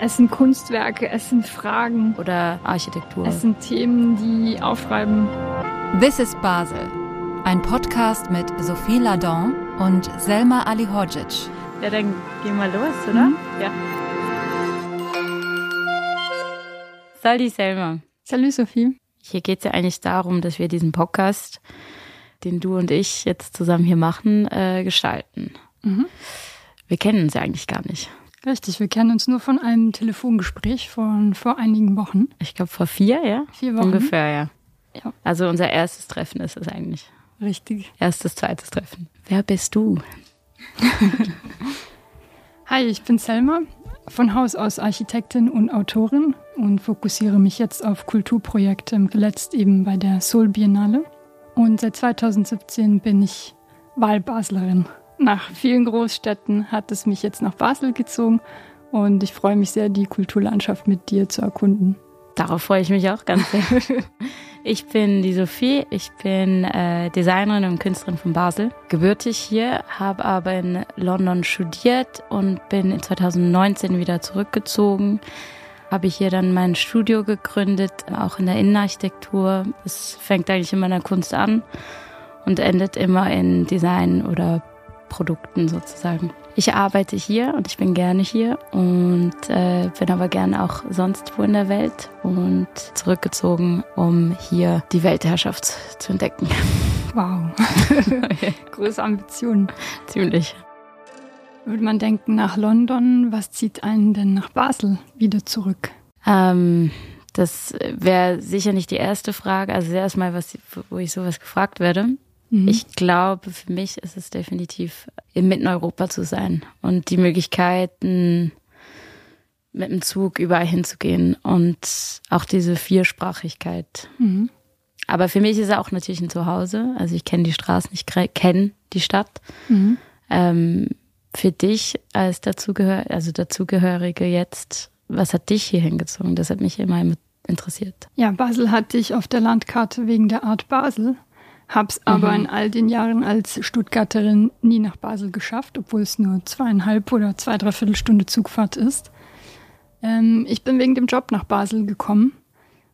Es sind Kunstwerke, es sind Fragen oder Architektur. Es sind Themen, die aufschreiben. This is Basel, ein Podcast mit Sophie Ladon und Selma Alihodzic. Ja, dann gehen wir los, oder? Mhm. Ja. Salut Selma. Salut Sophie. Hier geht es ja eigentlich darum, dass wir diesen Podcast, den du und ich jetzt zusammen hier machen, äh, gestalten. Mhm. Wir kennen uns ja eigentlich gar nicht. Richtig, wir kennen uns nur von einem Telefongespräch von vor einigen Wochen. Ich glaube vor vier, ja? Vier Wochen. Ungefähr, ja. ja. Also unser erstes Treffen ist es eigentlich. Richtig. Erstes, zweites Treffen. Wer bist du? Hi, ich bin Selma, von Haus aus Architektin und Autorin und fokussiere mich jetzt auf Kulturprojekte, zuletzt eben bei der Soul Biennale. Und seit 2017 bin ich Wahlbaslerin. Nach vielen Großstädten hat es mich jetzt nach Basel gezogen und ich freue mich sehr, die Kulturlandschaft mit dir zu erkunden. Darauf freue ich mich auch ganz sehr. Ich bin die Sophie, ich bin äh, Designerin und Künstlerin von Basel, gebürtig hier, habe aber in London studiert und bin 2019 wieder zurückgezogen. Habe hier dann mein Studio gegründet, auch in der Innenarchitektur. Es fängt eigentlich in meiner Kunst an und endet immer in Design oder Produkten sozusagen. Ich arbeite hier und ich bin gerne hier und äh, bin aber gerne auch sonst wo in der Welt und zurückgezogen, um hier die Weltherrschaft zu entdecken. Wow. Große Ambitionen. Ziemlich. Würde man denken, nach London, was zieht einen denn nach Basel wieder zurück? Ähm, das wäre sicher nicht die erste Frage. Also erstmal, was, wo ich sowas gefragt werde. Mhm. Ich glaube, für mich ist es definitiv, im Mitteneuropa zu sein und die Möglichkeiten, mit dem Zug überall hinzugehen und auch diese Viersprachigkeit. Mhm. Aber für mich ist es auch natürlich ein Zuhause. Also ich kenne die Straßen, ich kenne die Stadt. Mhm. Ähm, für dich als Dazugehör also Dazugehörige jetzt, was hat dich hier hingezogen? Das hat mich immer interessiert. Ja, Basel hatte ich auf der Landkarte wegen der Art Basel. Hab's aber mhm. in all den Jahren als Stuttgarterin nie nach Basel geschafft, obwohl es nur zweieinhalb oder zwei, dreiviertel Stunde Zugfahrt ist. Ähm, ich bin wegen dem Job nach Basel gekommen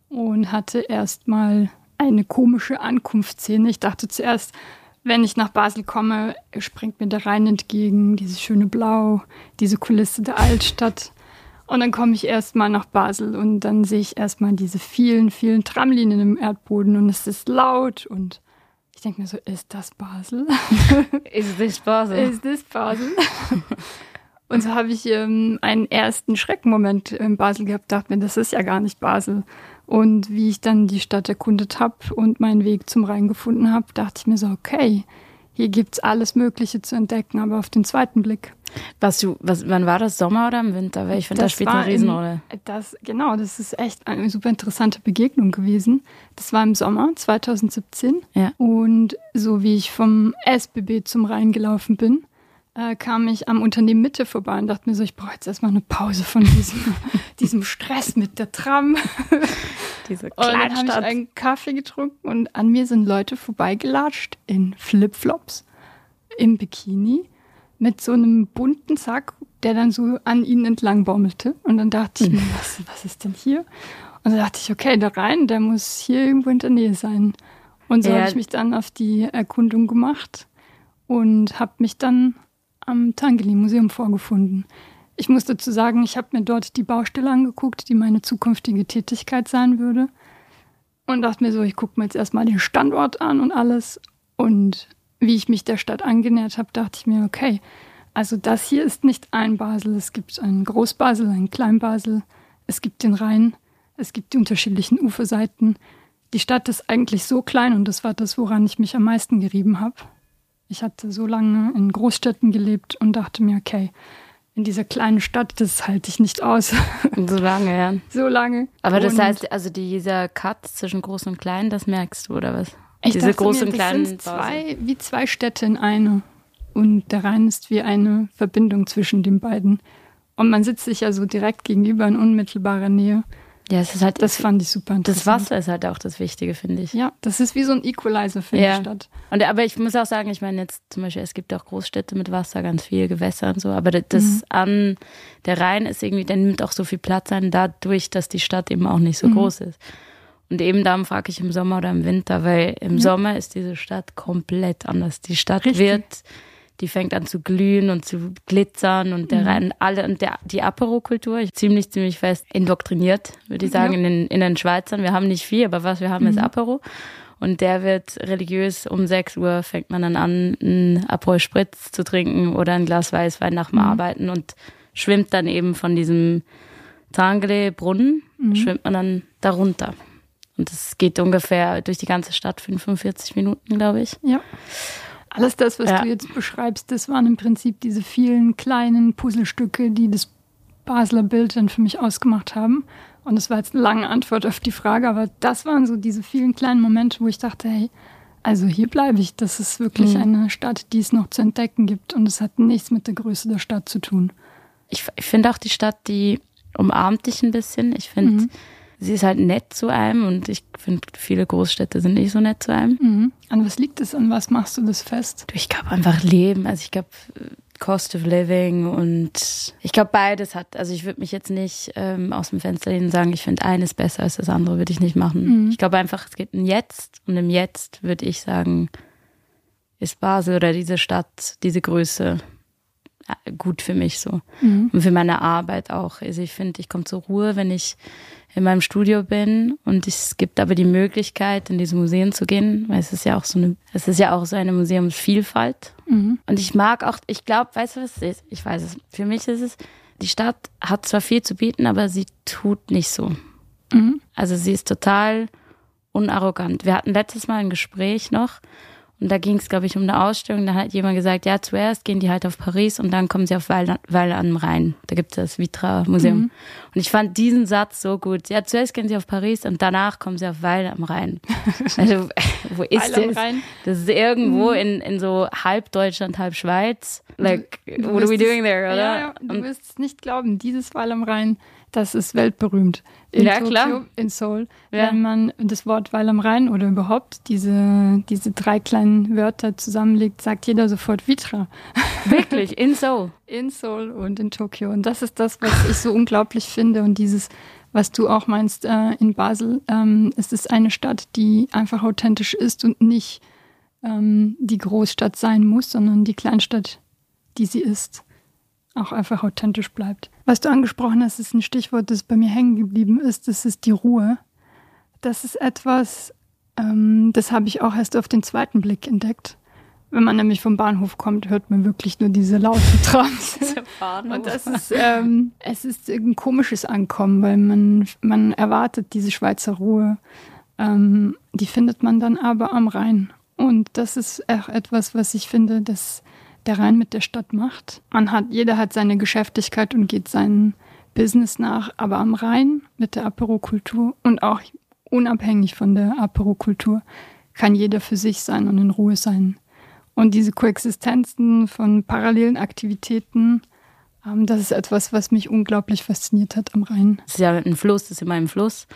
und hatte erstmal eine komische Ankunftsszene. Ich dachte zuerst, wenn ich nach Basel komme, springt mir der Rhein entgegen, dieses schöne Blau, diese Kulisse der Altstadt. Und dann komme ich erstmal nach Basel und dann sehe ich erstmal diese vielen, vielen Tramlinien im Erdboden und es ist laut und ich denke mir so, ist das Basel? ist das Basel? Ist das Basel? Und so habe ich ähm, einen ersten Schreckmoment in Basel gehabt, dachte mir, das ist ja gar nicht Basel. Und wie ich dann die Stadt erkundet habe und meinen Weg zum Rhein gefunden habe, dachte ich mir so, okay, hier gibt es alles Mögliche zu entdecken, aber auf den zweiten Blick. Was du, was, wann war das, Sommer oder im Winter? Weil ich finde, das, das spielt eine Riesenrolle. Das, genau, das ist echt eine super interessante Begegnung gewesen. Das war im Sommer 2017. Ja. Und so wie ich vom SBB zum Rhein gelaufen bin, äh, kam ich am Unternehmen Mitte vorbei und dachte mir so, ich brauche jetzt erstmal eine Pause von diesem, diesem Stress mit der Tram. Diese und dann habe ich einen Kaffee getrunken und an mir sind Leute vorbeigelatscht in Flipflops, im Bikini, mit so einem bunten Sack, der dann so an ihnen entlang baumelte. Und dann dachte ich mir, was, was ist denn hier? Und dann dachte ich, okay, da rein, der muss hier irgendwo in der Nähe sein. Und so ja. habe ich mich dann auf die Erkundung gemacht und habe mich dann am Tangeli-Museum vorgefunden. Ich muss dazu sagen, ich habe mir dort die Baustelle angeguckt, die meine zukünftige Tätigkeit sein würde. Und dachte mir so, ich gucke mir jetzt erstmal den Standort an und alles. Und wie ich mich der Stadt angenähert habe, dachte ich mir, okay, also das hier ist nicht ein Basel. Es gibt ein Großbasel, ein Kleinbasel. Es gibt den Rhein. Es gibt die unterschiedlichen Uferseiten. Die Stadt ist eigentlich so klein und das war das, woran ich mich am meisten gerieben habe. Ich hatte so lange in Großstädten gelebt und dachte mir, okay, in dieser kleinen Stadt, das halte ich nicht aus. So lange, ja. So lange. Aber das und heißt, also dieser Cut zwischen groß und klein, das merkst du, oder was? Ich Diese großen kleinen. Das sind zwei, wie zwei Städte in eine. Und der Rhein ist wie eine Verbindung zwischen den beiden. Und man sitzt sich ja so direkt gegenüber in unmittelbarer Nähe. Ja, es ist halt. Das fand ich super interessant. Das Wasser ist halt auch das Wichtige, finde ich. Ja, das ist wie so ein Equalizer für ja. die Stadt. Und, aber ich muss auch sagen, ich meine jetzt zum Beispiel, es gibt auch Großstädte mit Wasser, ganz viel Gewässer und so, aber das mhm. an der Rhein ist irgendwie, der nimmt auch so viel Platz ein, dadurch, dass die Stadt eben auch nicht so mhm. groß ist. Und eben darum frage ich im Sommer oder im Winter, weil im ja. Sommer ist diese Stadt komplett anders. Die Stadt Richtig. wird die fängt an zu glühen und zu glitzern und der mhm. rein alle und der die Apero-Kultur ziemlich ziemlich fest indoktriniert, würde ich sagen, ja. in den in den Schweizern. Wir haben nicht viel, aber was wir haben mhm. ist Apero. Und der wird religiös um 6 Uhr fängt man dann an, einen Aperol Spritz zu trinken oder ein Glas Weißwein nach dem mhm. Arbeiten und schwimmt dann eben von diesem Tangele Brunnen, mhm. schwimmt man dann darunter. Und es geht ungefähr durch die ganze Stadt 45 Minuten, glaube ich. Ja. Alles das, was ja. du jetzt beschreibst, das waren im Prinzip diese vielen kleinen Puzzlestücke, die das Basler Bild dann für mich ausgemacht haben. Und das war jetzt eine lange Antwort auf die Frage, aber das waren so diese vielen kleinen Momente, wo ich dachte, hey, also hier bleibe ich. Das ist wirklich mhm. eine Stadt, die es noch zu entdecken gibt. Und es hat nichts mit der Größe der Stadt zu tun. Ich, ich finde auch die Stadt, die umarmt dich ein bisschen. Ich finde, mhm sie ist halt nett zu einem und ich finde, viele Großstädte sind nicht so nett zu einem. Mhm. An was liegt es? An was machst du das fest? Ich glaube einfach Leben. Also ich glaube, Cost of Living und ich glaube beides hat, also ich würde mich jetzt nicht ähm, aus dem Fenster lehnen und sagen, ich finde eines besser als das andere, würde ich nicht machen. Mhm. Ich glaube einfach, es geht ein Jetzt und im Jetzt würde ich sagen, ist Basel oder diese Stadt, diese Größe gut für mich so. Mhm. Und für meine Arbeit auch. Also ich finde, ich komme zur Ruhe, wenn ich in meinem Studio bin und es gibt aber die Möglichkeit, in diese Museen zu gehen, weil es ist ja auch so eine, es ist ja auch so eine Museumsvielfalt. Mhm. Und ich mag auch, ich glaube, weißt du was es ist? Ich weiß es. Für mich ist es, die Stadt hat zwar viel zu bieten, aber sie tut nicht so. Mhm. Also sie ist total unarrogant. Wir hatten letztes Mal ein Gespräch noch und da ging es, glaube ich, um eine Ausstellung. Da hat jemand gesagt, ja, zuerst gehen die halt auf Paris und dann kommen sie auf Weil, Weil am Rhein. Da gibt es das Vitra-Museum. Mhm. Und ich fand diesen Satz so gut. Ja, zuerst gehen sie auf Paris und danach kommen sie auf Weil am Rhein. Also, wo ist Weil das? Das ist irgendwo mhm. in, in so halb Deutschland, halb Schweiz. Like, du, du what are we doing there, oder? Ja, ja, du wirst es nicht glauben. Dieses Weil am Rhein das ist weltberühmt. In ja, Tokio, klar. in Seoul. Ja. Wenn man das Wort Weil am Rhein oder überhaupt diese, diese drei kleinen Wörter zusammenlegt, sagt jeder sofort Vitra. Wirklich, in Seoul. In Seoul und in Tokio. Und das ist das, was ich so unglaublich finde. Und dieses, was du auch meinst äh, in Basel, ähm, es ist eine Stadt, die einfach authentisch ist und nicht ähm, die Großstadt sein muss, sondern die Kleinstadt, die sie ist auch einfach authentisch bleibt. Was du angesprochen hast, ist ein Stichwort, das bei mir hängen geblieben ist. Das ist die Ruhe. Das ist etwas, ähm, das habe ich auch erst auf den zweiten Blick entdeckt. Wenn man nämlich vom Bahnhof kommt, hört man wirklich nur diese lauten Trams. Und das ist, ähm, es ist ein komisches Ankommen, weil man, man erwartet diese Schweizer Ruhe. Ähm, die findet man dann aber am Rhein. Und das ist auch etwas, was ich finde, das der Rhein mit der Stadt macht. Man hat, jeder hat seine Geschäftigkeit und geht seinem Business nach, aber am Rhein mit der Aperokultur und auch unabhängig von der Aperokultur kann jeder für sich sein und in Ruhe sein. Und diese Koexistenzen von parallelen Aktivitäten, ähm, das ist etwas, was mich unglaublich fasziniert hat am Rhein. Es ist ja ein Fluss, das ist immer ein Fluss.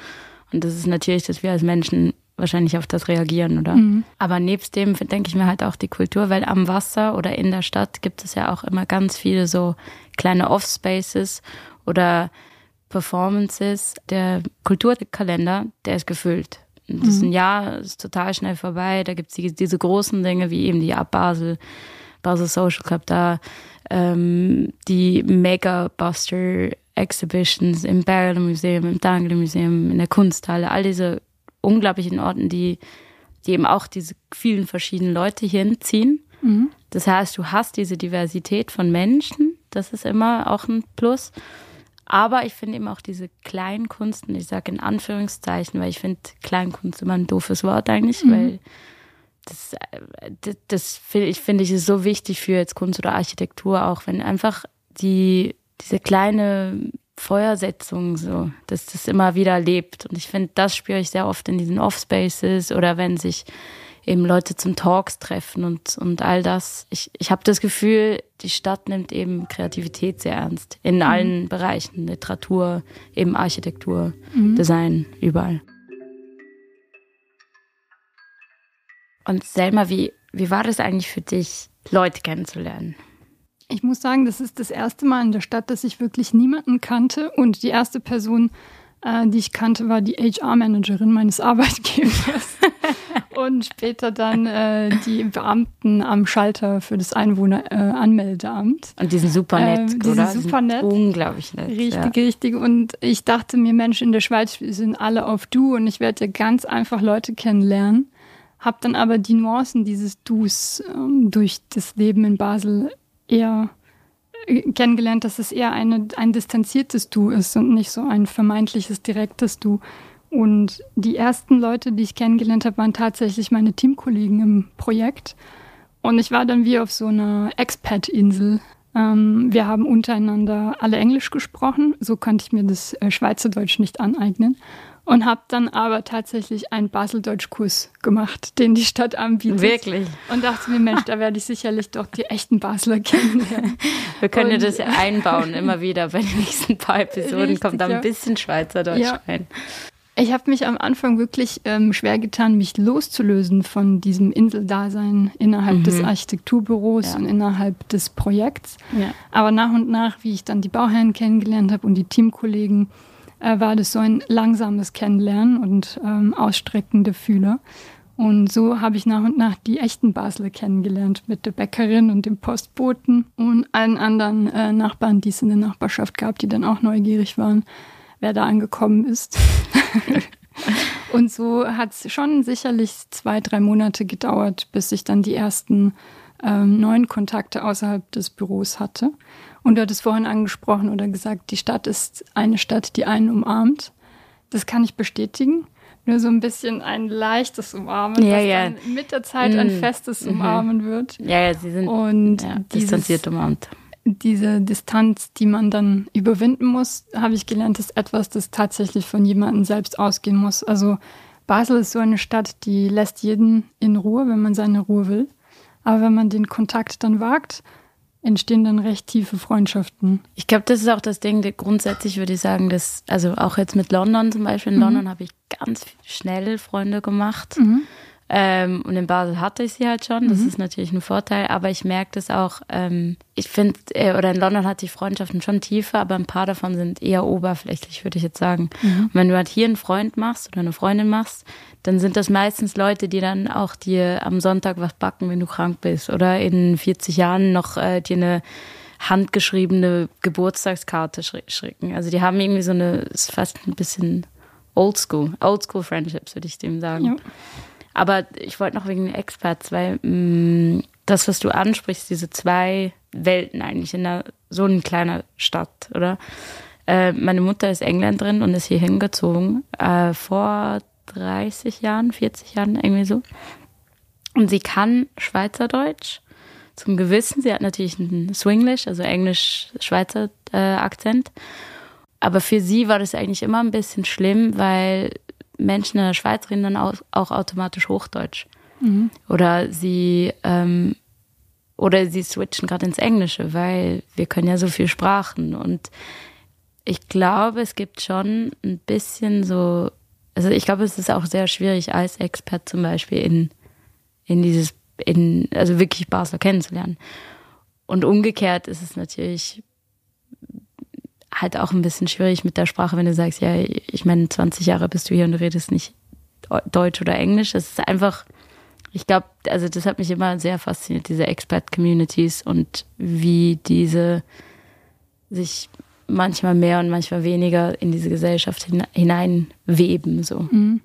Und das ist natürlich, dass wir als Menschen wahrscheinlich auf das reagieren, oder? Mhm. Aber nebst dem denke ich mir halt auch die Kultur, weil am Wasser oder in der Stadt gibt es ja auch immer ganz viele so kleine Off-Spaces oder Performances. Der Kulturkalender, der ist gefüllt. Das ist ein mhm. Jahr, ist total schnell vorbei. Da gibt es die, diese großen Dinge wie eben die Ab Basel, Basel Social Club da, ähm, die Mega Buster Exhibitions im Barrel Museum, im Dangle Museum, in der Kunsthalle, all diese unglaublichen Orten, die, die eben auch diese vielen verschiedenen Leute hinziehen. Mhm. Das heißt, du hast diese Diversität von Menschen, das ist immer auch ein Plus. Aber ich finde eben auch diese Kleinkunst, und ich sage in Anführungszeichen, weil ich finde Kleinkunst immer ein doofes Wort eigentlich, mhm. weil das, das, das finde ich, finde ich ist so wichtig für jetzt Kunst oder Architektur auch, wenn einfach die, diese kleine Feuersetzung, so, dass das immer wieder lebt. Und ich finde, das spüre ich sehr oft in diesen Off-Spaces oder wenn sich eben Leute zum Talks treffen und, und all das. Ich, ich habe das Gefühl, die Stadt nimmt eben Kreativität sehr ernst. In mhm. allen Bereichen, Literatur, eben Architektur, mhm. Design, überall. Und Selma, wie, wie war das eigentlich für dich, Leute kennenzulernen? Ich muss sagen, das ist das erste Mal in der Stadt, dass ich wirklich niemanden kannte. Und die erste Person, äh, die ich kannte, war die HR-Managerin meines Arbeitgebers. und später dann äh, die Beamten am Schalter für das Einwohneranmeldeamt. Äh, und die sind super nett, ähm, die oder? Sind super nett. Unglaublich nett. Richtig, ja. richtig. Und ich dachte mir, Mensch, in der Schweiz sind alle auf Du und ich werde ja ganz einfach Leute kennenlernen. Hab dann aber die Nuancen dieses Dus ähm, durch das Leben in Basel eher äh, kennengelernt, dass es eher eine, ein distanziertes Du ist und nicht so ein vermeintliches direktes Du. Und die ersten Leute, die ich kennengelernt habe, waren tatsächlich meine Teamkollegen im Projekt. Und ich war dann wie auf so einer Expat-Insel. Ähm, wir haben untereinander alle Englisch gesprochen, so konnte ich mir das äh, Schweizerdeutsch nicht aneignen und habe dann aber tatsächlich einen Baseldeutsch-Kurs gemacht, den die Stadt anbietet. Wirklich? Und dachte mir, Mensch, da werde ich sicherlich doch die echten Basler kennenlernen. Wir können ja das einbauen, immer wieder bei den nächsten paar Episoden Richtig, kommt da ein bisschen Schweizerdeutsch ja. rein. Ich habe mich am Anfang wirklich ähm, schwer getan, mich loszulösen von diesem Inseldasein innerhalb mhm. des Architekturbüros ja. und innerhalb des Projekts. Ja. Aber nach und nach, wie ich dann die Bauherren kennengelernt habe und die Teamkollegen, äh, war das so ein langsames Kennenlernen und ähm, Ausstrecken der Fühler. Und so habe ich nach und nach die echten Basler kennengelernt mit der Bäckerin und dem Postboten und allen anderen äh, Nachbarn, die es in der Nachbarschaft gab, die dann auch neugierig waren, wer da angekommen ist. und so hat es schon sicherlich zwei, drei Monate gedauert, bis ich dann die ersten ähm, neuen Kontakte außerhalb des Büros hatte. Und du hattest vorhin angesprochen oder gesagt, die Stadt ist eine Stadt, die einen umarmt. Das kann ich bestätigen. Nur so ein bisschen ein leichtes Umarmen, ja, das ja. dann mit der Zeit ein mhm. festes mhm. Umarmen wird. Ja, ja, sie sind und ja, distanziert umarmt. Diese Distanz, die man dann überwinden muss, habe ich gelernt, ist etwas, das tatsächlich von jemandem selbst ausgehen muss. Also Basel ist so eine Stadt, die lässt jeden in Ruhe, wenn man seine Ruhe will. Aber wenn man den Kontakt dann wagt, entstehen dann recht tiefe Freundschaften. Ich glaube, das ist auch das Ding, grundsätzlich würde ich sagen, dass, also auch jetzt mit London zum Beispiel, in mhm. London habe ich ganz schnell Freunde gemacht. Mhm. Ähm, und in Basel hatte ich sie halt schon. Das mhm. ist natürlich ein Vorteil. Aber ich merke das auch, ähm, ich finde, äh, oder in London hatte ich Freundschaften schon tiefer, aber ein paar davon sind eher oberflächlich, würde ich jetzt sagen. Mhm. Und wenn du halt hier einen Freund machst oder eine Freundin machst, dann sind das meistens Leute, die dann auch dir am Sonntag was backen, wenn du krank bist. Oder in 40 Jahren noch äh, dir eine handgeschriebene Geburtstagskarte schicken. Also die haben irgendwie so eine, ist fast ein bisschen Oldschool, Oldschool Friendships, würde ich dem sagen. Ja. Aber ich wollte noch wegen den Experts, weil mh, mm, das, was du ansprichst, diese zwei Welten eigentlich in einer, so einer kleinen Stadt, oder? Äh, meine Mutter ist Engländerin und ist hier hingezogen äh, vor 30 Jahren, 40 Jahren, irgendwie so. Und sie kann Schweizerdeutsch zum Gewissen. Sie hat natürlich einen Swinglish, also Englisch-Schweizer äh, Akzent. Aber für sie war das eigentlich immer ein bisschen schlimm, weil Menschen in der Schweiz reden dann auch, auch automatisch Hochdeutsch. Mhm. Oder sie ähm, oder sie switchen gerade ins Englische, weil wir können ja so viel Sprachen. Und ich glaube, es gibt schon ein bisschen so, also ich glaube, es ist auch sehr schwierig als Expert zum Beispiel in, in dieses, in, also wirklich Basel kennenzulernen. Und umgekehrt ist es natürlich halt auch ein bisschen schwierig mit der Sprache, wenn du sagst, ja, ich meine, 20 Jahre bist du hier und du redest nicht Deutsch oder Englisch. Es ist einfach, ich glaube, also das hat mich immer sehr fasziniert, diese Expert-Communities und wie diese sich manchmal mehr und manchmal weniger in diese Gesellschaft hineinweben. So. Mhm.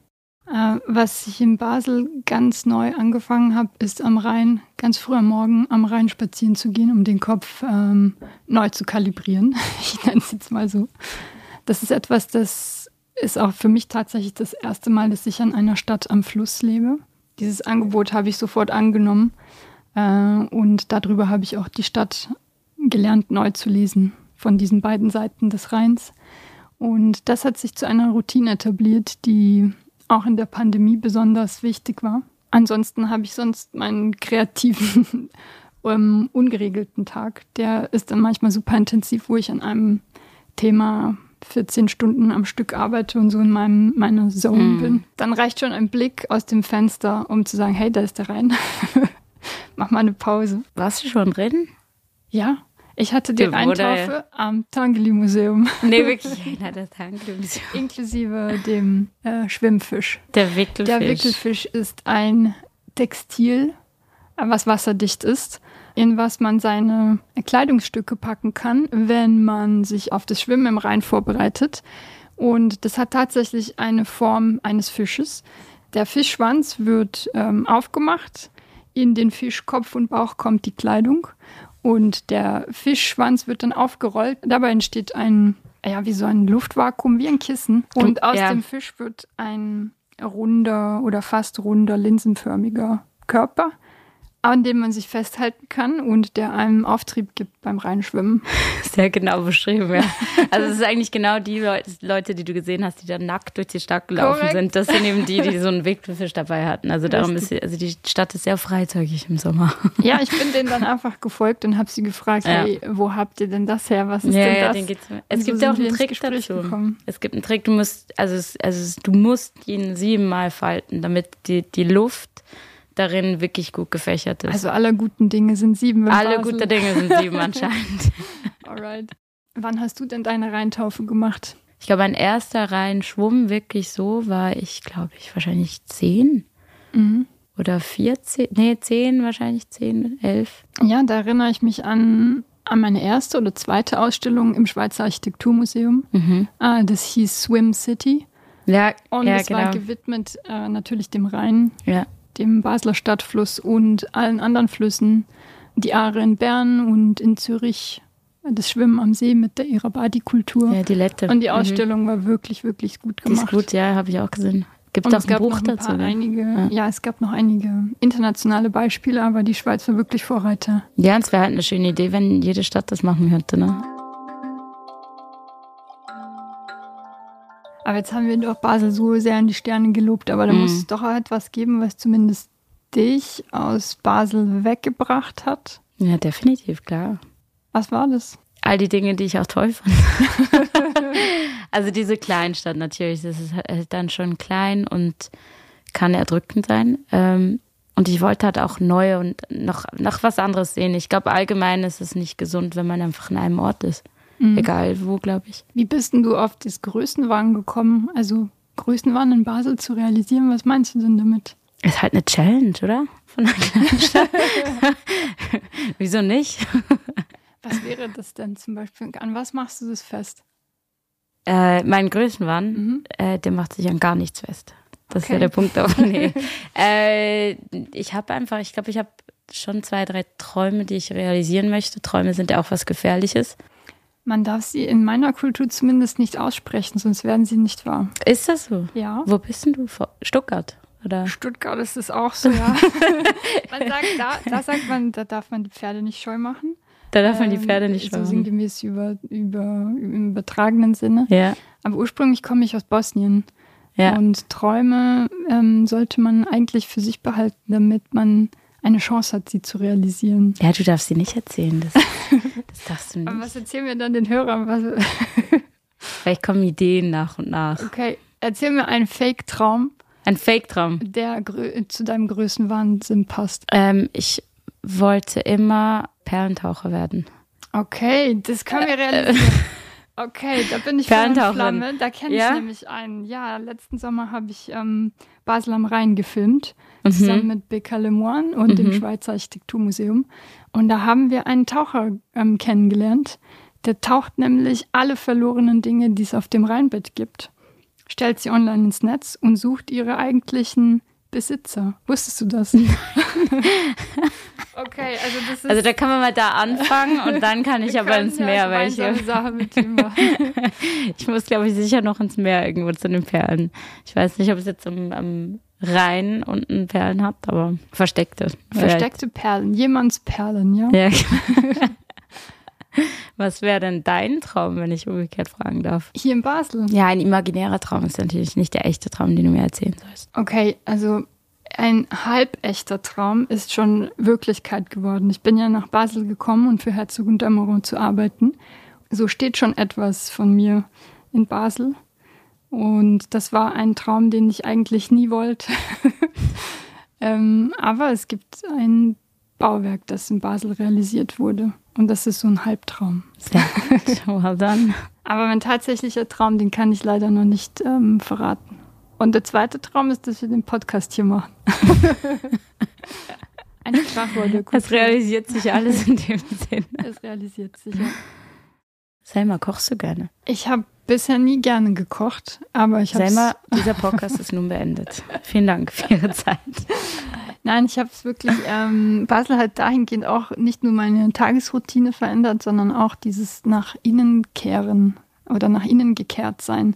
Äh, was ich in Basel ganz neu angefangen habe, ist am Rhein, ganz früh am Morgen am Rhein spazieren zu gehen, um den Kopf ähm, neu zu kalibrieren. Ich nenne es jetzt mal so. Das ist etwas, das ist auch für mich tatsächlich das erste Mal, dass ich an einer Stadt am Fluss lebe. Dieses Angebot habe ich sofort angenommen äh, und darüber habe ich auch die Stadt gelernt, neu zu lesen, von diesen beiden Seiten des Rheins. Und das hat sich zu einer Routine etabliert, die auch in der Pandemie besonders wichtig war. ansonsten habe ich sonst meinen kreativen, um, ungeregelten Tag. Der ist dann manchmal super intensiv, wo ich an einem Thema 14 Stunden am Stück arbeite und so in meinem, meiner Zone mm. bin. Dann reicht schon ein Blick aus dem Fenster, um zu sagen, hey, da ist der Rhein. Mach mal eine Pause. Warst du schon drin? Ja. Ich hatte die Eintaufe am Tangeli-Museum. Nee, wirklich. Ja, das Tangeli-Museum. Inklusive dem äh, Schwimmfisch. Der Wickelfisch. Der Wickelfisch ist ein Textil, was wasserdicht ist, in was man seine Kleidungsstücke packen kann, wenn man sich auf das Schwimmen im Rhein vorbereitet. Und das hat tatsächlich eine Form eines Fisches. Der Fischschwanz wird ähm, aufgemacht. In den Fischkopf und Bauch kommt die Kleidung und der Fischschwanz wird dann aufgerollt. Dabei entsteht ein, ja, wie so ein Luftvakuum, wie ein Kissen. Und aus ja. dem Fisch wird ein runder oder fast runder, linsenförmiger Körper an dem man sich festhalten kann und der einem Auftrieb gibt beim Reinschwimmen. Sehr genau beschrieben, ja. Also es ist eigentlich genau die Leute, die du gesehen hast, die da nackt durch die Stadt gelaufen Correct. sind. Das sind eben die, die so einen Wegfisch dabei hatten. Also darum ist also die Stadt ist sehr freizügig im Sommer. Ja, ich bin denen dann einfach gefolgt und habe sie gefragt, ja. hey, wo habt ihr denn das her? Was ist ja, denn das? Ja, den geht's es gibt ja auch einen Trick dazu. Gekommen. Es gibt einen Trick, du musst, also, es, also du musst ihn siebenmal falten, damit die, die Luft darin wirklich gut gefächert ist. Also alle guten Dinge sind sieben. Alle guten Dinge sind sieben anscheinend. Alright. Wann hast du denn deine Reintaufe gemacht? Ich glaube, mein erster Reinschwumm wirklich so war ich, glaube ich, wahrscheinlich zehn. Mhm. Oder 14, nee, zehn, wahrscheinlich zehn, elf. Ja, da erinnere ich mich an, an meine erste oder zweite Ausstellung im Schweizer Architekturmuseum. Mhm. Ah, das hieß Swim City. Ja, und ja, es genau. war gewidmet äh, natürlich dem Rhein. Ja dem Basler Stadtfluss und allen anderen Flüssen, die Aare in Bern und in Zürich, das Schwimmen am See mit der Irabadi-Kultur. Ja, die Lette. Und die mhm. Ausstellung mhm. war wirklich, wirklich gut gemacht. Die ist gut, ja, habe ich auch gesehen. Gibt und auch ein Buch dazu? Ne? Einige, ja. ja. es gab noch einige internationale Beispiele, aber die Schweiz war wirklich Vorreiter. Ja, es wäre halt eine schöne Idee, wenn jede Stadt das machen könnte, ne? Aber jetzt haben wir doch Basel so sehr an die Sterne gelobt, aber da mhm. muss es doch etwas geben, was zumindest dich aus Basel weggebracht hat. Ja, definitiv, klar. Was war das? All die Dinge, die ich auch toll fand. also diese Kleinstadt natürlich, das ist halt dann schon klein und kann erdrückend sein. Ähm, und ich wollte halt auch neu und noch, noch was anderes sehen. Ich glaube, allgemein ist es nicht gesund, wenn man einfach in einem Ort ist. Mhm. Egal wo, glaube ich. Wie bist denn du auf das Größenwahn gekommen? Also Größenwahn in Basel zu realisieren, was meinst du denn damit? Ist halt eine Challenge, oder? Von einer kleinen Stadt. Wieso nicht? was wäre das denn zum Beispiel? An was machst du das fest? Äh, mein Größenwahn, mhm. äh, der macht sich an gar nichts fest. Das okay. ist ja der Punkt. Auf, nee. äh, ich habe einfach, ich glaube, ich habe schon zwei, drei Träume, die ich realisieren möchte. Träume sind ja auch was Gefährliches. Man darf sie in meiner Kultur zumindest nicht aussprechen, sonst werden sie nicht wahr. Ist das so? Ja. Wo bist denn du? Stuttgart? Oder? Stuttgart ist es auch so, ja. man sagt, da, da sagt man, da darf man die Pferde nicht scheu machen. Da darf man die ähm, Pferde nicht scheu machen. So sinngemäß über, über, im übertragenen Sinne. Ja. Aber ursprünglich komme ich aus Bosnien. Ja. Und Träume ähm, sollte man eigentlich für sich behalten, damit man eine Chance hat, sie zu realisieren. Ja, du darfst sie nicht erzählen. Das, das darfst du nicht. Aber was erzählen wir dann den Hörern? Vielleicht kommen Ideen nach und nach. Okay, erzähl mir einen Fake-Traum. Ein Fake-Traum? Der zu deinem größten Wahnsinn passt. Ähm, ich wollte immer Perlentaucher werden. Okay, das können wir realisieren. Okay, da bin ich Flamme. Da kenne ich ja? nämlich einen. Ja, letzten Sommer habe ich ähm, Basel am Rhein gefilmt, mhm. zusammen mit Becca Lemoine und mhm. dem Schweizer Architekturmuseum. Und da haben wir einen Taucher ähm, kennengelernt. Der taucht nämlich alle verlorenen Dinge, die es auf dem Rheinbett gibt, stellt sie online ins Netz und sucht ihre eigentlichen Besitzer. Wusstest du das? Okay, also das ist. Also da kann man mal da anfangen und dann kann ich aber ins Meer, weil ich. Sache mit ihm ich muss, glaube ich, sicher noch ins Meer irgendwo zu den Perlen. Ich weiß nicht, ob es jetzt am, am Rhein unten Perlen hat, aber versteckte. Versteckte vielleicht. Perlen, jemands Perlen, ja. Ja. Was wäre denn dein Traum, wenn ich umgekehrt fragen darf? Hier in Basel? Ja, ein imaginärer Traum ist natürlich nicht der echte Traum, den du mir erzählen sollst. Okay, also ein halbechter Traum ist schon Wirklichkeit geworden. Ich bin ja nach Basel gekommen und für Herzog und Dämmerung zu arbeiten. So steht schon etwas von mir in Basel. Und das war ein Traum, den ich eigentlich nie wollte. ähm, aber es gibt ein Bauwerk, das in Basel realisiert wurde. Und das ist so ein Halbtraum. Sehr gut, well done. Aber mein tatsächlicher Traum, den kann ich leider noch nicht ähm, verraten. Und der zweite Traum ist, dass wir den Podcast hier machen. Ein Sprachwort. Es realisiert sich alles in dem Sinn. Es realisiert sich, ja. Selma, kochst du gerne? Ich habe bisher nie gerne gekocht, aber ich habe Selma, dieser Podcast ist nun beendet. Vielen Dank für Ihre Zeit. Nein, ich habe es wirklich, ähm, Basel hat dahingehend auch nicht nur meine Tagesroutine verändert, sondern auch dieses nach innen kehren oder nach innen gekehrt sein.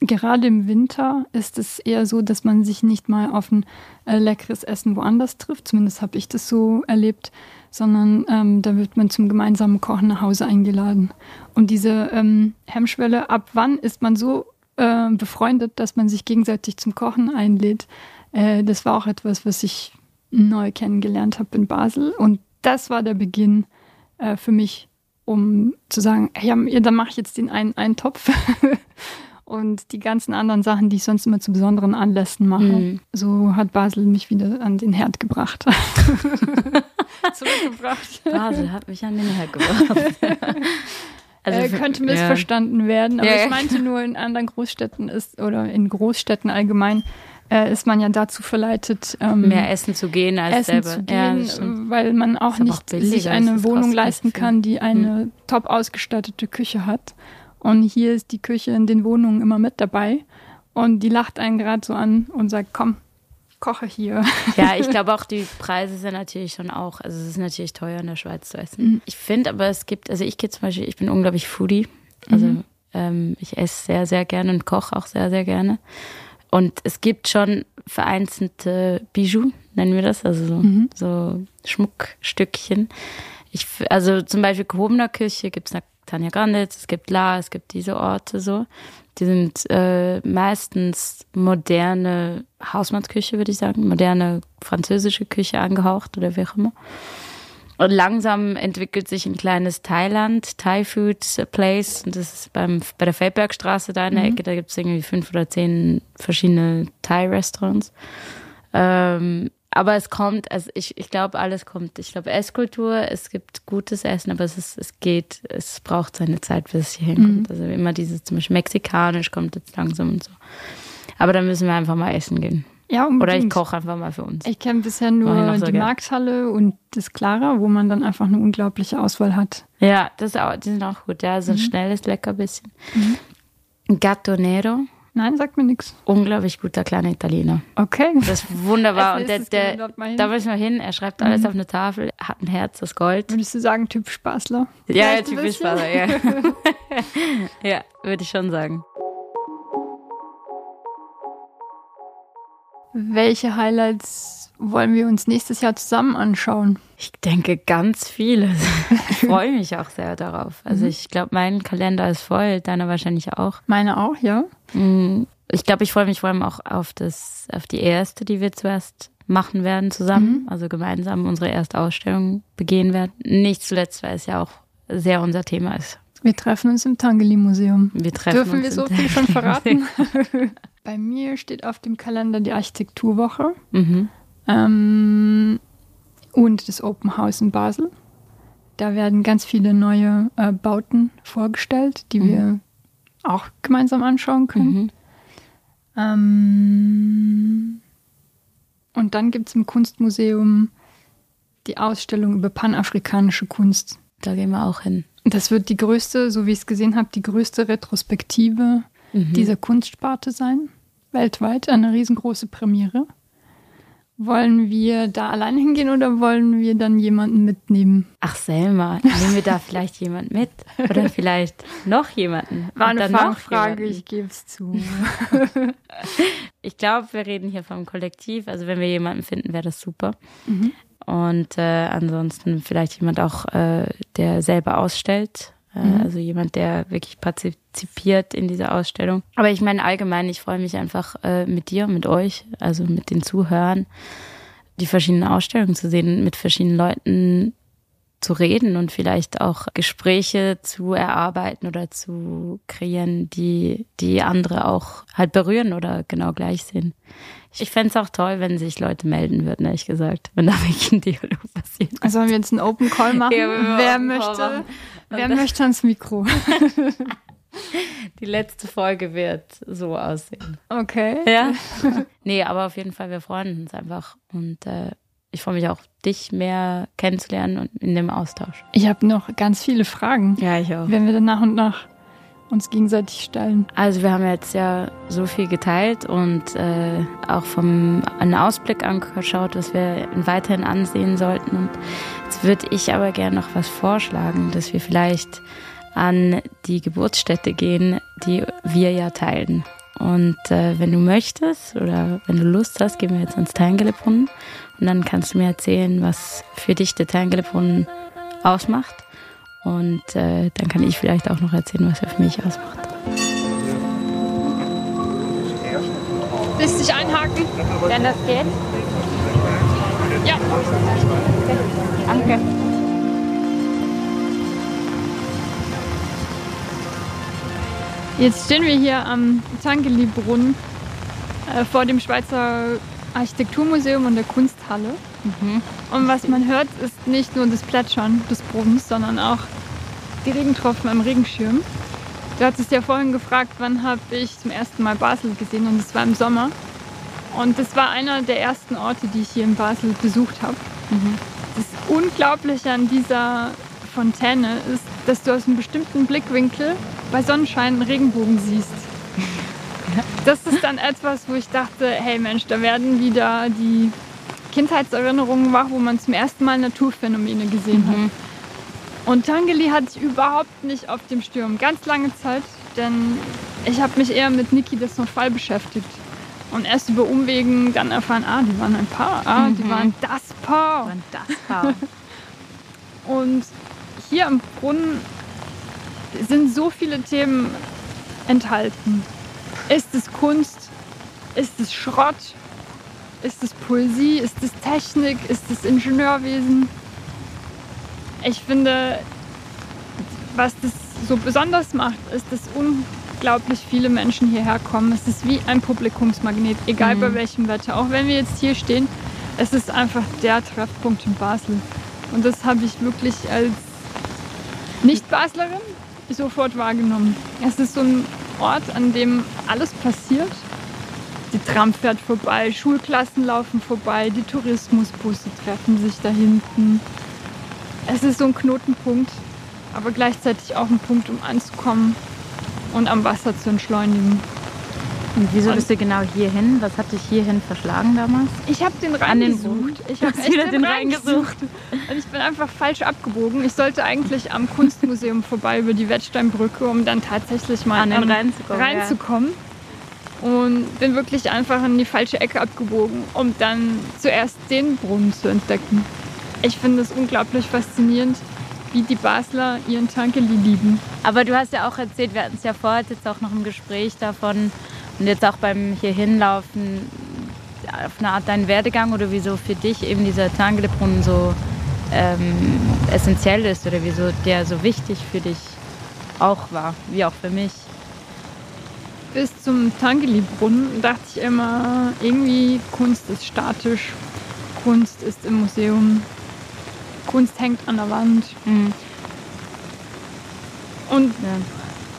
Gerade im Winter ist es eher so, dass man sich nicht mal auf ein äh, leckeres Essen woanders trifft. Zumindest habe ich das so erlebt, sondern ähm, da wird man zum gemeinsamen Kochen nach Hause eingeladen. Und diese ähm, Hemmschwelle, ab wann ist man so äh, befreundet, dass man sich gegenseitig zum Kochen einlädt, äh, das war auch etwas, was ich neu kennengelernt habe in Basel. Und das war der Beginn äh, für mich, um zu sagen, ja, dann mache ich jetzt den einen, einen Topf. und die ganzen anderen Sachen, die ich sonst immer zu besonderen Anlässen mache. Mhm. So hat Basel mich wieder an den Herd gebracht. Zurückgebracht. Basel hat mich an den Herd gebracht. Also äh, könnte missverstanden ja. werden, aber ja. ich meinte nur in anderen Großstädten ist oder in Großstädten allgemein äh, ist man ja dazu verleitet, ähm, mehr essen zu gehen als essen selber. Zu gehen, ja, weil man auch nicht auch sich eine Wohnung leisten kann, die eine hm. top ausgestattete Küche hat. Und hier ist die Küche in den Wohnungen immer mit dabei. Und die lacht einen gerade so an und sagt, komm, koche hier. Ja, ich glaube auch, die Preise sind natürlich schon auch, also es ist natürlich teuer in der Schweiz zu essen. Mhm. Ich finde aber, es gibt, also ich gehe zum Beispiel, ich bin unglaublich Foodie. Also mhm. ähm, ich esse sehr, sehr gerne und koche auch sehr, sehr gerne. Und es gibt schon vereinzelte Bijoux, nennen wir das, also so, mhm. so Schmuckstückchen. Ich, also zum Beispiel gehobener Küche gibt es Tanja Granditz, es gibt La, es gibt diese Orte so. Die sind äh, meistens moderne Hausmannsküche, würde ich sagen, moderne französische Küche angehaucht oder wie auch immer. Und langsam entwickelt sich ein kleines Thailand, Thai Food Place. Und das ist beim, bei der Feldbergstraße da in der mhm. Ecke. Da gibt es irgendwie fünf oder zehn verschiedene Thai-Restaurants. Ähm, aber es kommt, also ich, ich glaube, alles kommt. Ich glaube, Esskultur, es gibt gutes Essen, aber es ist, es geht, es braucht seine Zeit, bis es hier hinkommt. Mhm. Also immer dieses, zum Beispiel mexikanisch kommt jetzt langsam und so. Aber da müssen wir einfach mal essen gehen. Ja, unbedingt. Oder ich koche einfach mal für uns. Ich kenne bisher nur so die gern. Markthalle und das Clara, wo man dann einfach eine unglaubliche Auswahl hat. Ja, das auch, die sind auch gut. Ja, so ein mhm. schnelles Leckerbisschen. Mhm. Gatto Nero Nein, sagt mir nichts. Unglaublich guter kleiner Italiener. Okay. Das ist wunderbar. Und der, der, da müssen wir hin. Er schreibt alles mhm. auf eine Tafel, hat ein Herz, das Gold. Würdest du sagen, Typ Spaßler? Ja, ja Typ Spaßler, ja. ja, würde ich schon sagen. Welche Highlights wollen wir uns nächstes Jahr zusammen anschauen? Ich denke ganz viele. Ich freue mich auch sehr darauf. Also mhm. ich glaube, mein Kalender ist voll, deiner wahrscheinlich auch. Meine auch, ja. Mm, ich glaube, ich freue mich vor allem auch auf das, auf die erste, die wir zuerst machen werden zusammen. Mhm. Also gemeinsam unsere erste Ausstellung begehen werden. Nicht zuletzt, weil es ja auch sehr unser Thema ist. Wir treffen uns im Tangeli-Museum. Wir treffen Dürfen uns wir so viel schon verraten? Bei mir steht auf dem Kalender die Architekturwoche mhm. ähm, und das Open House in Basel. Da werden ganz viele neue äh, Bauten vorgestellt, die mhm. wir auch gemeinsam anschauen können. Mhm. Ähm, und dann gibt es im Kunstmuseum die Ausstellung über panafrikanische Kunst. Da gehen wir auch hin. Das wird die größte, so wie ich es gesehen habe, die größte Retrospektive mhm. dieser Kunstsparte sein weltweit eine riesengroße Premiere. Wollen wir da allein hingehen oder wollen wir dann jemanden mitnehmen? Ach Selma, nehmen wir da vielleicht jemand mit? Oder vielleicht noch jemanden? War eine Fangfrage, ich gebe es zu. ich glaube, wir reden hier vom Kollektiv. Also wenn wir jemanden finden, wäre das super. Mhm. Und äh, ansonsten vielleicht jemand auch, äh, der selber ausstellt mhm. Also jemand, der wirklich partizipiert in dieser Ausstellung. Aber ich meine allgemein, ich freue mich einfach äh, mit dir, mit euch, also mit den Zuhörern, die verschiedenen Ausstellungen zu sehen, mit verschiedenen Leuten zu reden und vielleicht auch Gespräche zu erarbeiten oder zu kreieren, die die andere auch halt berühren oder genau gleich sehen. Ich fände es auch toll, wenn sich Leute melden würden, ehrlich gesagt, wenn da wirklich ein Dialog passiert. Also sollen wir jetzt einen Open Call machen? Ja, wer möchte, wer möchte ans Mikro? Die letzte Folge wird so aussehen. Okay. Ja. Nee, aber auf jeden Fall, wir freuen uns einfach und äh, ich freue mich auch, dich mehr kennenzulernen und in dem Austausch. Ich habe noch ganz viele Fragen. Ja, ich auch. Wenn wir dann nach und nach uns gegenseitig stellen. Also wir haben jetzt ja so viel geteilt und äh, auch vom einen Ausblick angeschaut, was wir weiterhin ansehen sollten. Und jetzt würde ich aber gerne noch was vorschlagen, dass wir vielleicht an die Geburtsstätte gehen, die wir ja teilen. Und äh, wenn du möchtest oder wenn du Lust hast, gehen wir jetzt ans Tangelebrunn und dann kannst du mir erzählen, was für dich der Tangelebrunn ausmacht. Und äh, dann kann ich vielleicht auch noch erzählen, was er für mich ausmacht. Willst du dich einhaken? Wenn das geht? Ja. Danke. Jetzt stehen wir hier am Tangeli-Brunnen äh, vor dem Schweizer Architekturmuseum und der Kunsthalle. Mhm. Und was man hört, ist nicht nur das Plätschern des Brunnens, sondern auch die Regentropfen am Regenschirm. Du hattest ja vorhin gefragt, wann habe ich zum ersten Mal Basel gesehen und es war im Sommer. Und das war einer der ersten Orte, die ich hier in Basel besucht habe. Mhm. Das Unglaubliche an dieser Fontäne ist, dass du aus einem bestimmten Blickwinkel bei Sonnenschein einen Regenbogen siehst. Das ist dann etwas, wo ich dachte, hey Mensch, da werden wieder die Kindheitserinnerungen wach, wo man zum ersten Mal Naturphänomene gesehen mhm. hat. Und Tangeli hatte ich überhaupt nicht auf dem Sturm. Ganz lange Zeit, denn ich habe mich eher mit Niki das Fall beschäftigt. Und erst über Umwegen dann erfahren, ah, die waren ein Paar, ah, mhm. die waren das Paar. Die waren das Paar. Und hier am Brunnen sind so viele Themen enthalten. Ist es Kunst? Ist es Schrott? Ist es Poesie? Ist es Technik? Ist es Ingenieurwesen? Ich finde, was das so besonders macht, ist, dass unglaublich viele Menschen hierher kommen. Es ist wie ein Publikumsmagnet, egal mhm. bei welchem Wetter. Auch wenn wir jetzt hier stehen, es ist einfach der Treffpunkt in Basel. Und das habe ich wirklich als Nicht-Baslerin sofort wahrgenommen. Es ist so ein Ort, an dem alles passiert. Die Tram fährt vorbei, Schulklassen laufen vorbei, die Tourismusbusse treffen sich da hinten. Es ist so ein Knotenpunkt, aber gleichzeitig auch ein Punkt, um anzukommen und am Wasser zu entschleunigen. Und wieso bist du genau hierhin? Was hat dich hierhin verschlagen damals? Ich habe den Rhein den gesucht. Ich habe wieder den, den Rhein gesucht. Und ich bin einfach falsch abgebogen. Ich sollte eigentlich am Kunstmuseum vorbei über die Wettsteinbrücke, um dann tatsächlich mal an den Rhein zu kommen. Reinzukommen. Ja. Und bin wirklich einfach in die falsche Ecke abgebogen, um dann zuerst den Brunnen zu entdecken. Ich finde es unglaublich faszinierend, wie die Basler ihren Tankeli lieben. Aber du hast ja auch erzählt, wir hatten es ja vorher jetzt auch noch im Gespräch davon, und jetzt auch beim hier hinlaufen, auf eine Art dein Werdegang oder wieso für dich eben dieser Tangele-Brunnen so ähm, essentiell ist oder wieso der so wichtig für dich auch war, wie auch für mich. Bis zum Tangeli-Brunnen dachte ich immer, irgendwie Kunst ist statisch, Kunst ist im Museum, Kunst hängt an der Wand. Mhm. Und ja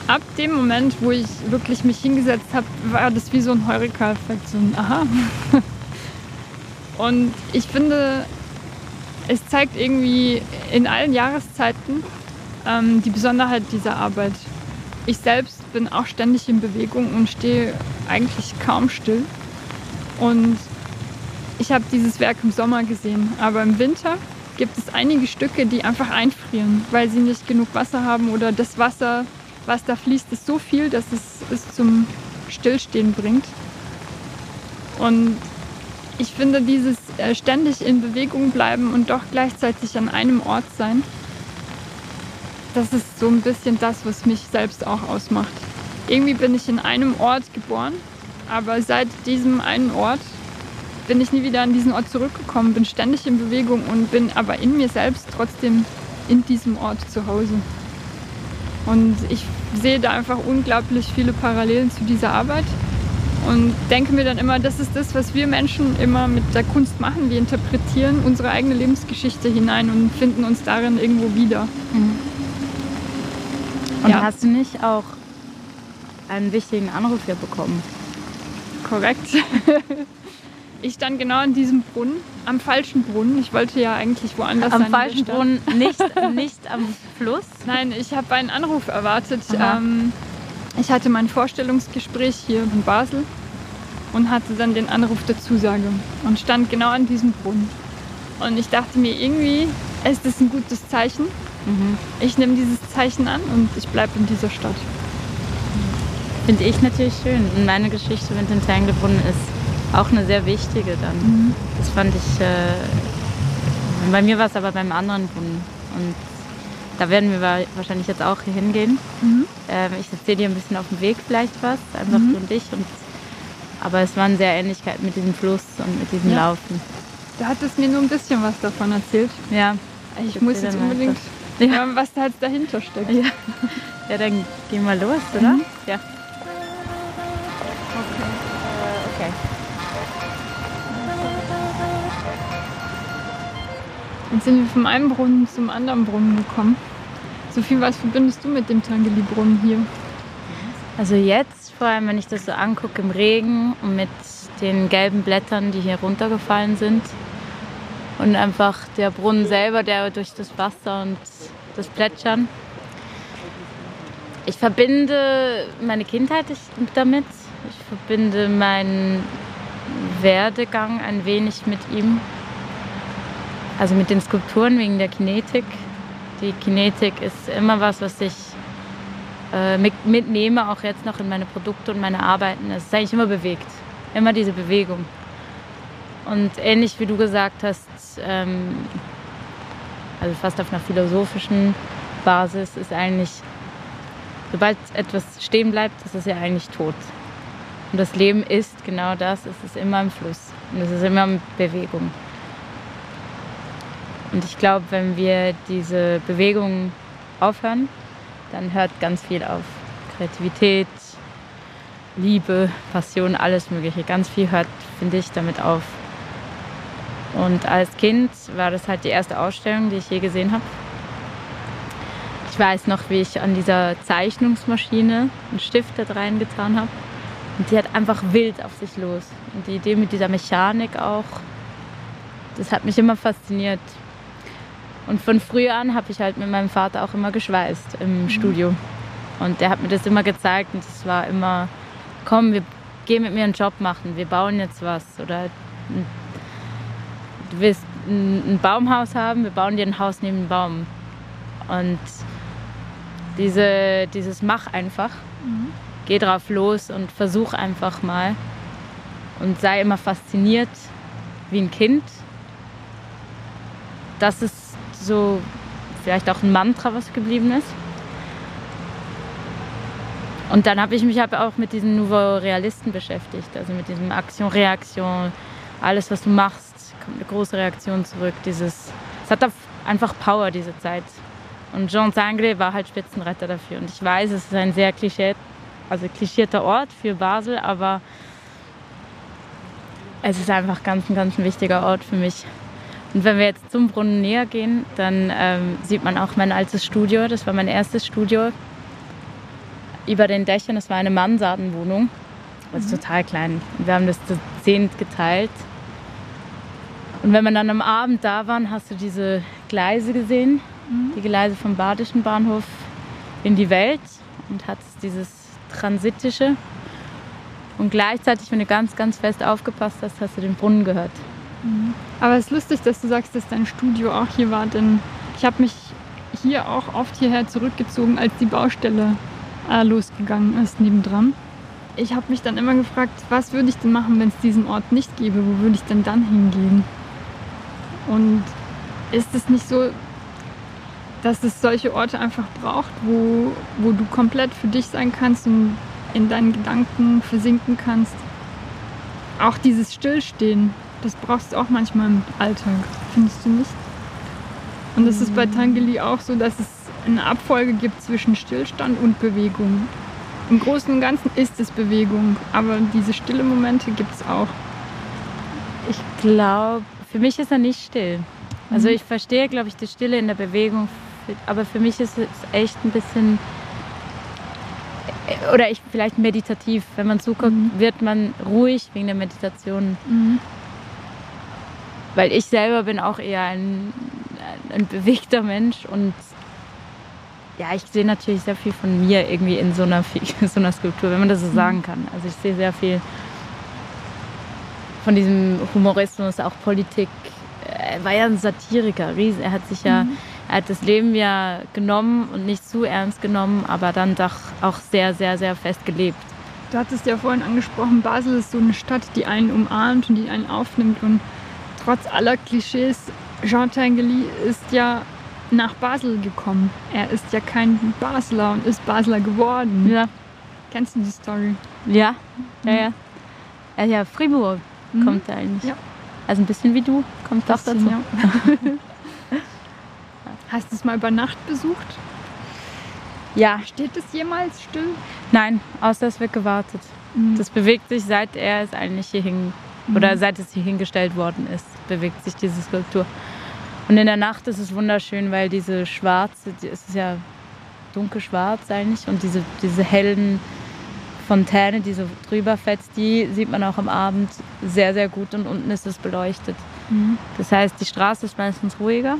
ab dem Moment, wo ich wirklich mich hingesetzt habe, war das wie so ein Heureka-Effekt, so ein Aha. Und ich finde, es zeigt irgendwie in allen Jahreszeiten ähm, die Besonderheit dieser Arbeit. Ich selbst bin auch ständig in Bewegung und stehe eigentlich kaum still. Und ich habe dieses Werk im Sommer gesehen, aber im Winter gibt es einige Stücke, die einfach einfrieren, weil sie nicht genug Wasser haben oder das Wasser was da fließt, ist so viel, dass es es zum Stillstehen bringt. Und ich finde dieses äh, ständig in Bewegung bleiben und doch gleichzeitig an einem Ort sein, das ist so ein bisschen das, was mich selbst auch ausmacht. Irgendwie bin ich in einem Ort geboren, aber seit diesem einen Ort bin ich nie wieder an diesen Ort zurückgekommen, bin ständig in Bewegung und bin aber in mir selbst trotzdem in diesem Ort zu Hause. Und ich sehe da einfach unglaublich viele Parallelen zu dieser Arbeit und denke mir dann immer, das ist das, was wir Menschen immer mit der Kunst machen. Wir interpretieren unsere eigene Lebensgeschichte hinein und finden uns darin irgendwo wieder. Mhm. Und ja. hast du nicht auch einen wichtigen Anruf hier bekommen? Korrekt. ich stand genau an diesem Brunnen, am falschen Brunnen. Ich wollte ja eigentlich woanders am sein. Am falschen Brunnen, nicht, nicht am Fluss? Nein, ich habe einen Anruf erwartet. Ähm, ich hatte mein Vorstellungsgespräch hier in Basel und hatte dann den Anruf der Zusage und stand genau an diesem Brunnen. Und ich dachte mir irgendwie, ist das ein gutes Zeichen. Mhm. Ich nehme dieses Zeichen an und ich bleibe in dieser Stadt. Finde ich natürlich schön. Und meine Geschichte mit den Tangelbrunnen ist auch eine sehr wichtige dann. Mhm. Das fand ich. Äh, bei mir war es aber beim anderen Brunnen. Und da werden wir wahrscheinlich jetzt auch hier hingehen. Mhm. Ähm, ich erzähle dir ein bisschen auf dem Weg vielleicht was, einfach mhm. du und ich. Und, aber es waren sehr Ähnlichkeiten mit diesem Fluss und mit diesem ja. Laufen. Du hattest mir nur ein bisschen was davon erzählt. Ja. Ich, ich muss jetzt unbedingt ja. hören, was da halt dahinter steckt. Ja, ja dann gehen wir los, oder? Mhm. Ja. Jetzt sind wir vom einen Brunnen zum anderen Brunnen gekommen. Sophie, was verbindest du mit dem Tangeli-Brunnen hier? Also jetzt, vor allem wenn ich das so angucke im Regen und mit den gelben Blättern, die hier runtergefallen sind. Und einfach der Brunnen selber, der durch das Wasser und das Plätschern. Ich verbinde meine Kindheit damit. Ich verbinde meinen Werdegang ein wenig mit ihm. Also mit den Skulpturen wegen der Kinetik. Die Kinetik ist immer was, was ich äh, mitnehme, auch jetzt noch in meine Produkte und meine Arbeiten. Es ist eigentlich immer bewegt. Immer diese Bewegung. Und ähnlich wie du gesagt hast, ähm, also fast auf einer philosophischen Basis, ist eigentlich, sobald etwas stehen bleibt, ist es ja eigentlich tot. Und das Leben ist genau das, es ist immer im Fluss und es ist immer in Bewegung. Und ich glaube, wenn wir diese Bewegung aufhören, dann hört ganz viel auf. Kreativität, Liebe, Passion, alles Mögliche. Ganz viel hört, finde ich, damit auf. Und als Kind war das halt die erste Ausstellung, die ich je gesehen habe. Ich weiß noch, wie ich an dieser Zeichnungsmaschine einen Stift da reingetan habe. Und die hat einfach wild auf sich los. Und die Idee mit dieser Mechanik auch, das hat mich immer fasziniert. Und von früh an habe ich halt mit meinem Vater auch immer geschweißt im mhm. Studio. Und der hat mir das immer gezeigt und es war immer, komm, wir gehen mit mir einen Job machen, wir bauen jetzt was. Oder du willst ein, Baumhaus haben, wir bauen dir ein Haus neben dem Baum. Und diese, dieses Mach einfach, mhm. geh drauf los und versuch einfach mal. Und sei immer fasziniert wie ein Kind. Das ist so vielleicht auch ein Mantra, was geblieben ist. Und dann habe ich mich halt auch mit diesen Nouveau Realisten beschäftigt, also mit diesem Aktion, Reaktion, alles, was du machst, kommt eine große Reaktion zurück. Dieses, es hat einfach Power, diese Zeit. Und Jean Sanglé war halt Spitzenretter dafür. Und ich weiß, es ist ein sehr klischee, also klischierter Ort für Basel, aber es ist einfach ganz, ein ganz wichtiger Ort für mich. Und wenn wir jetzt zum Brunnen näher gehen, dann ähm, sieht man auch mein altes Studio. Das war mein erstes Studio. Über den Dächern, das war eine Mansardenwohnung. Das ist mhm. total klein. Wir haben das zu zehnt geteilt. Und wenn wir dann am Abend da waren, hast du diese Gleise gesehen. Mhm. Die Gleise vom Badischen Bahnhof in die Welt. Und hattest dieses Transitische. Und gleichzeitig, wenn du ganz, ganz fest aufgepasst hast, hast du den Brunnen gehört. Mhm. Aber es ist lustig, dass du sagst, dass dein Studio auch hier war, denn ich habe mich hier auch oft hierher zurückgezogen, als die Baustelle äh, losgegangen ist nebendran. Ich habe mich dann immer gefragt, was würde ich denn machen, wenn es diesen Ort nicht gäbe? Wo würde ich denn dann hingehen? Und ist es nicht so, dass es solche Orte einfach braucht, wo, wo du komplett für dich sein kannst und in deinen Gedanken versinken kannst. Auch dieses Stillstehen, das brauchst du auch manchmal im Alltag, findest du nicht? Und das ist bei mm. Tangeli auch so, dass es eine Abfolge gibt zwischen Stillstand und Bewegung. Im Großen und Ganzen ist es Bewegung, aber diese stille Momente gibt es auch. Ich glaube, für mich ist er nicht still. Also mhm. ich verstehe, glaube ich, die Stille in der Bewegung, aber für mich ist es echt ein bisschen oder ich vielleicht meditativ. Wenn man zuguckt, mhm. wird man ruhig wegen der Meditation. Mhm. Weil ich selber bin auch eher ein, ein bewegter Mensch und ja, ich sehe natürlich sehr viel von mir irgendwie in so einer, so einer Skulptur, wenn man das so mhm. sagen kann. Also ich sehe sehr viel von diesem Humorismus, auch Politik. Er war ja ein Satiriker, riesen. Er hat sich ja, mhm. er hat das Leben ja genommen und nicht zu ernst genommen, aber dann doch auch sehr, sehr, sehr fest gelebt. Du hattest ja vorhin angesprochen, Basel ist so eine Stadt, die einen umarmt und die einen aufnimmt und trotz aller Klischees, Jean Tinguely ist ja nach Basel gekommen. Er ist ja kein Basler und ist Basler geworden. Ja. Kennst du die Story? Ja, ja, ja. Er ja, Fribourg mhm. kommt er eigentlich. Ja. Also ein bisschen wie du, kommt auch dazu. Ja. Hast du es mal über Nacht besucht? Ja. Steht es jemals still? Nein, außer es wird gewartet. Mhm. Das bewegt sich, seit er es eigentlich hier hing, mhm. Oder seit es hier hingestellt worden ist, bewegt sich diese Skulptur. Und in der Nacht ist es wunderschön, weil diese schwarze, es ist ja dunkelschwarz eigentlich und diese, diese hellen Fontäne, die so drüber fetzt, die sieht man auch am Abend sehr, sehr gut und unten ist es beleuchtet. Mhm. Das heißt, die Straße ist meistens ruhiger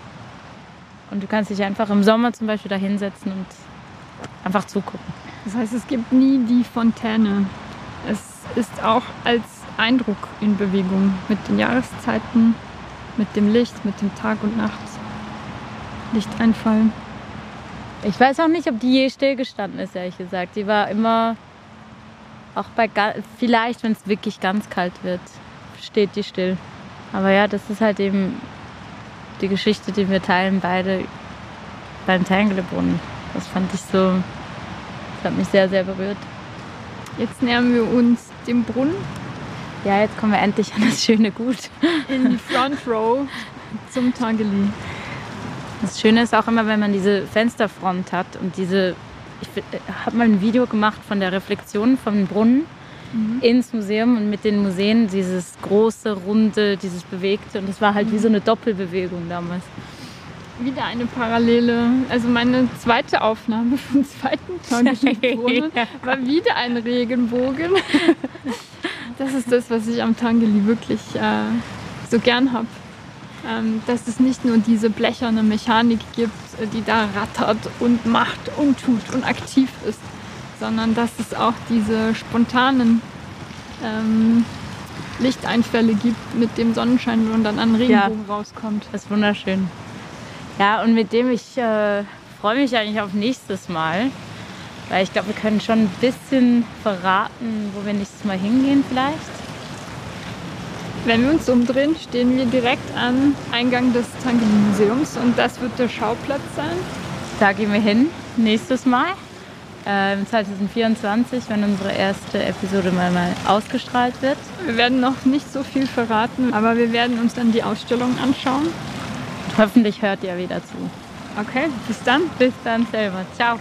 und du kannst dich einfach im Sommer zum Beispiel da hinsetzen und einfach zugucken. Das heißt, es gibt nie die Fontäne. Es ist auch als Eindruck in Bewegung mit den Jahreszeiten mit dem Licht, mit dem Tag und Nacht. Lichteinfall. Ich weiß auch nicht, ob die je stillgestanden ist, ehrlich gesagt. Die war immer, auch bei, vielleicht, wenn es wirklich ganz kalt wird, steht die still. Aber ja, das ist halt eben die Geschichte, die wir teilen, beide beim Tanglebrunnen. Das fand ich so, das hat mich sehr, sehr berührt. Jetzt nähern wir uns dem Brunnen ja, jetzt kommen wir endlich an das schöne Gut. In die Front Row zum Tangeli. Das Schöne ist auch immer, wenn man diese Fensterfront hat und diese. Ich habe mal ein Video gemacht von der Reflexion vom Brunnen mhm. ins Museum und mit den Museen dieses große, runde, dieses bewegte. Und es war halt mhm. wie so eine Doppelbewegung damals. Wieder eine Parallele. Also meine zweite Aufnahme vom zweiten Tangeli-Brunnen war wieder ein Regenbogen. Das ist das, was ich am Tangeli wirklich äh, so gern habe. Ähm, dass es nicht nur diese blecherne Mechanik gibt, die da rattert und macht und tut und aktiv ist, sondern dass es auch diese spontanen ähm, Lichteinfälle gibt mit dem Sonnenschein, und dann ein Regenbogen ja, rauskommt. Das ist wunderschön. Ja, und mit dem ich äh, freue mich eigentlich auf nächstes Mal. Weil ich glaube, wir können schon ein bisschen verraten, wo wir nächstes Mal hingehen vielleicht. Wenn wir uns umdrehen, stehen wir direkt am Eingang des Tangeli-Museums und das wird der Schauplatz sein. Da gehen wir hin, nächstes Mal. Äh, 2024, wenn unsere erste Episode mal, mal ausgestrahlt wird. Wir werden noch nicht so viel verraten, aber wir werden uns dann die Ausstellung anschauen. Und hoffentlich hört ihr wieder zu. Okay, bis dann. Bis dann selber. Ciao.